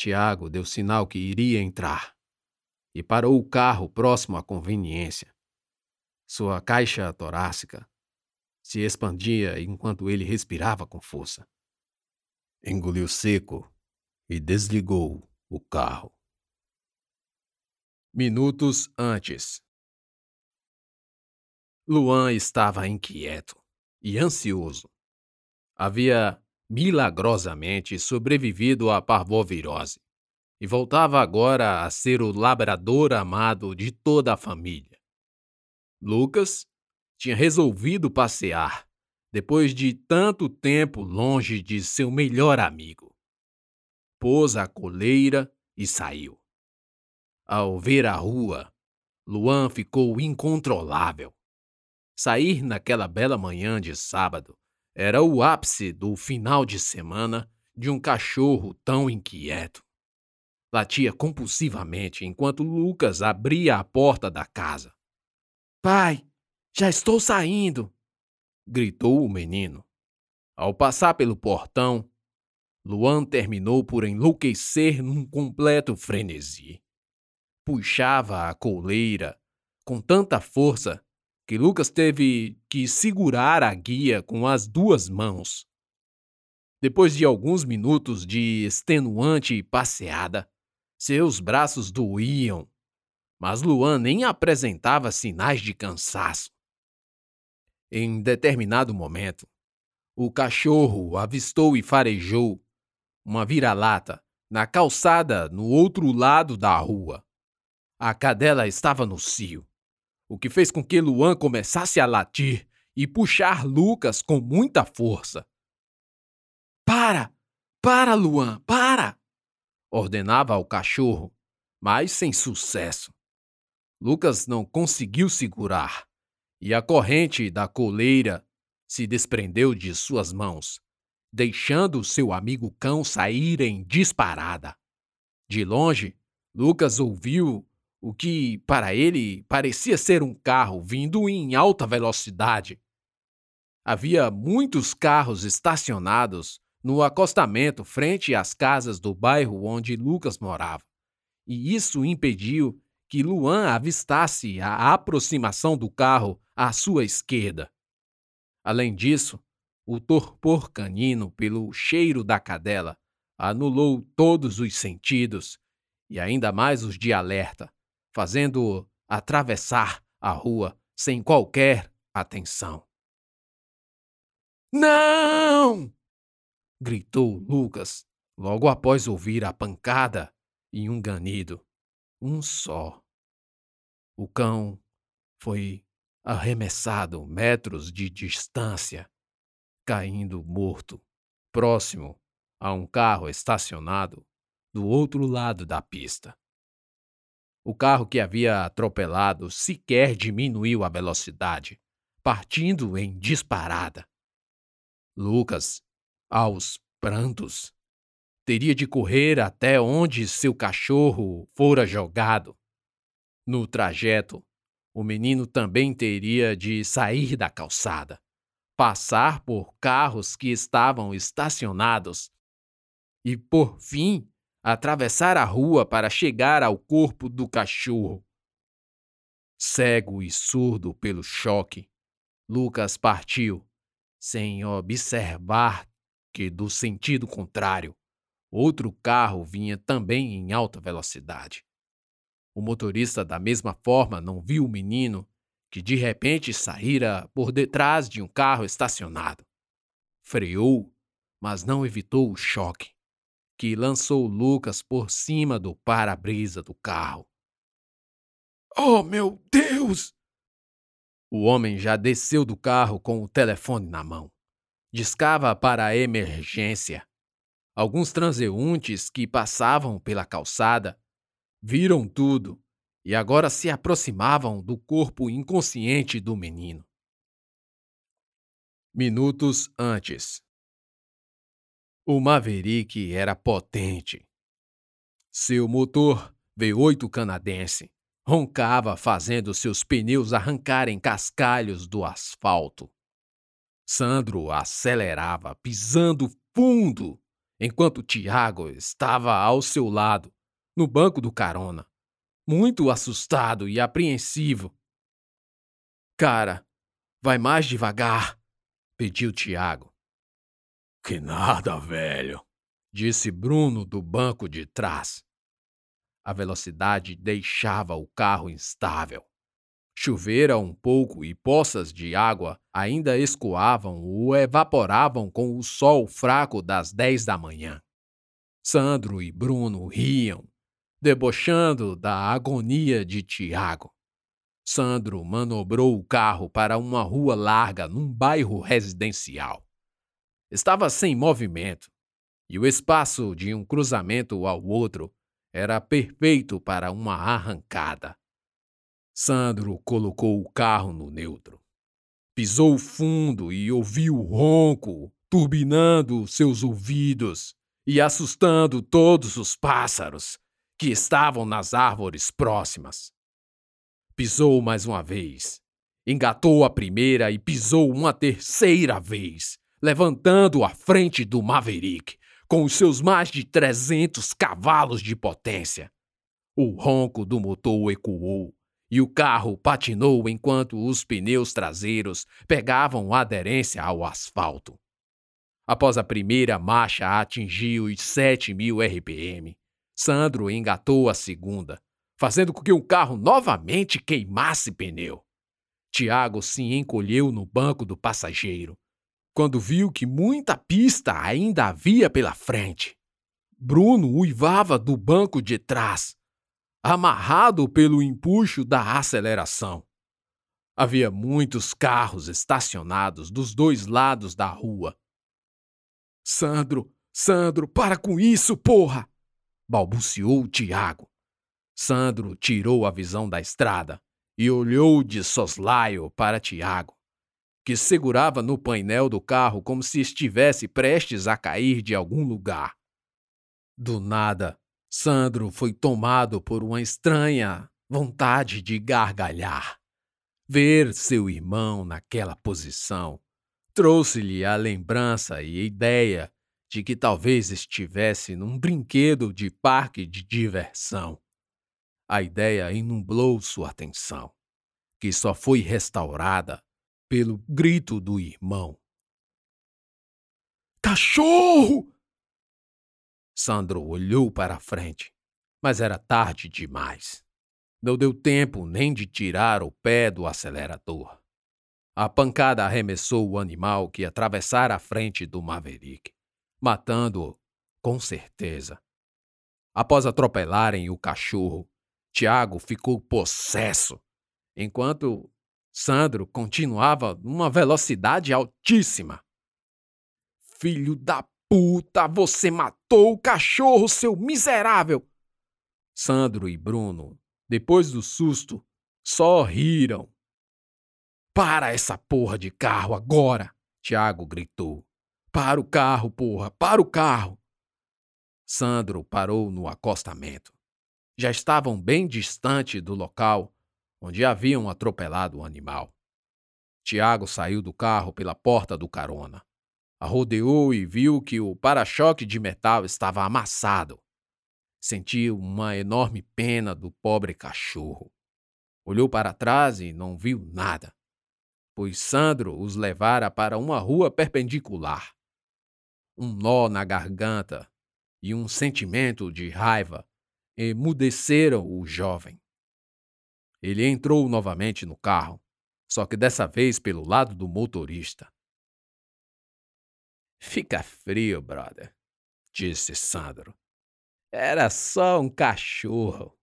Tiago deu sinal que iria entrar e parou o carro próximo à conveniência. Sua caixa torácica se expandia enquanto ele respirava com força. Engoliu seco e desligou o carro. Minutos antes. Luan estava inquieto e ansioso. Havia milagrosamente sobrevivido à parvovirose e voltava agora a ser o labrador amado de toda a família. Lucas tinha resolvido passear depois de tanto tempo longe de seu melhor amigo. Pôs a coleira e saiu. Ao ver a rua, Luan ficou incontrolável. Sair naquela bela manhã de sábado era o ápice do final de semana de um cachorro tão inquieto. Latia compulsivamente enquanto Lucas abria a porta da casa. Pai, já estou saindo! gritou o menino. Ao passar pelo portão, Luan terminou por enlouquecer num completo frenesi. Puxava a coleira com tanta força que Lucas teve que segurar a guia com as duas mãos. Depois de alguns minutos de extenuante passeada, seus braços doíam, mas Luan nem apresentava sinais de cansaço. Em determinado momento, o cachorro avistou e farejou uma vira-lata na calçada no outro lado da rua. A cadela estava no cio o que fez com que Luan começasse a latir e puxar Lucas com muita força. Para! Para, Luan! Para! ordenava ao cachorro, mas sem sucesso. Lucas não conseguiu segurar e a corrente da coleira se desprendeu de suas mãos, deixando seu amigo cão sair em disparada. De longe, Lucas ouviu o que para ele parecia ser um carro vindo em alta velocidade. Havia muitos carros estacionados no acostamento frente às casas do bairro onde Lucas morava, e isso impediu que Luan avistasse a aproximação do carro à sua esquerda. Além disso, o torpor canino pelo cheiro da cadela anulou todos os sentidos, e ainda mais os de alerta, fazendo-o atravessar a rua sem qualquer atenção. Não! gritou Lucas, logo após ouvir a pancada e um ganido. Um só. O cão foi arremessado metros de distância, caindo morto, próximo a um carro estacionado do outro lado da pista. O carro que havia atropelado sequer diminuiu a velocidade, partindo em disparada. Lucas, aos prantos, teria de correr até onde seu cachorro fora jogado. No trajeto, o menino também teria de sair da calçada, passar por carros que estavam estacionados e, por fim, atravessar a rua para chegar ao corpo do cachorro. Cego e surdo pelo choque, Lucas partiu, sem observar que, do sentido contrário, outro carro vinha também em alta velocidade. O motorista, da mesma forma, não viu o menino que de repente saíra por detrás de um carro estacionado. Freou, mas não evitou o choque que lançou Lucas por cima do para-brisa do carro. Oh, meu Deus! O homem já desceu do carro com o telefone na mão. Discava para a emergência. Alguns transeuntes que passavam pela calçada viram tudo e agora se aproximavam do corpo inconsciente do menino. Minutos antes. O Maverick era potente. Seu motor V8 canadense roncava fazendo seus pneus arrancarem cascalhos do asfalto. Sandro acelerava, pisando fundo enquanto Tiago estava ao seu lado, no banco do carona, muito assustado e apreensivo. Cara, vai mais devagar, pediu Tiago. Que nada, velho, disse Bruno do banco de trás. A velocidade deixava o carro instável. Chovera um pouco e poças de água ainda escoavam ou evaporavam com o sol fraco das dez da manhã. Sandro e Bruno riam, debochando da agonia de Tiago. Sandro manobrou o carro para uma rua larga num bairro residencial. Estava sem movimento, e o espaço de um cruzamento ao outro era perfeito para uma arrancada. Sandro colocou o carro no neutro. Pisou fundo e ouviu o ronco turbinando seus ouvidos e assustando todos os pássaros que estavam nas árvores próximas. Pisou mais uma vez. Engatou a primeira e pisou uma terceira vez, levantando a frente do Maverick, com os seus mais de 300 cavalos de potência. O ronco do motor ecoou e o carro patinou enquanto os pneus traseiros pegavam aderência ao asfalto. Após a primeira marcha atingir os 7 mil RPM, Sandro engatou a segunda, fazendo com que o carro novamente queimasse pneu. Tiago se encolheu no banco do passageiro, quando viu que muita pista ainda havia pela frente. Bruno uivava do banco de trás, amarrado pelo empuxo da aceleração. Havia muitos carros estacionados dos dois lados da rua. Sandro, Sandro, para com isso, porra! balbuciou Tiago. Sandro tirou a visão da estrada e olhou de soslaio para Tiago, que segurava no painel do carro como se estivesse prestes a cair de algum lugar. Do nada, Sandro foi tomado por uma estranha vontade de gargalhar. Ver seu irmão naquela posição trouxe-lhe a lembrança e a ideia de que talvez estivesse num brinquedo de parque de diversão. A ideia inublou sua atenção, que só foi restaurada pelo grito do irmão. Cachorro! Sandro olhou para a frente, mas era tarde demais. Não deu tempo nem de tirar o pé do acelerador. A pancada arremessou o animal que atravessara a frente do Maverick, matando-o com certeza. Após atropelarem o cachorro, Tiago ficou possesso, enquanto Sandro continuava numa velocidade altíssima. Filho da puta, você matou o cachorro, seu miserável! Sandro e Bruno, depois do susto, só riram. Para essa porra de carro agora! Tiago gritou. Para o carro, porra, para o carro! Sandro parou no acostamento já estavam bem distante do local onde haviam atropelado o animal. Tiago saiu do carro pela porta do carona. Arrodeou e viu que o para-choque de metal estava amassado. Sentiu uma enorme pena do pobre cachorro. Olhou para trás e não viu nada, pois Sandro os levara para uma rua perpendicular. Um nó na garganta e um sentimento de raiva emudeceram o jovem. Ele entrou novamente no carro, só que dessa vez pelo lado do motorista. Fica frio, brother, disse Sandro. Era só um cachorro.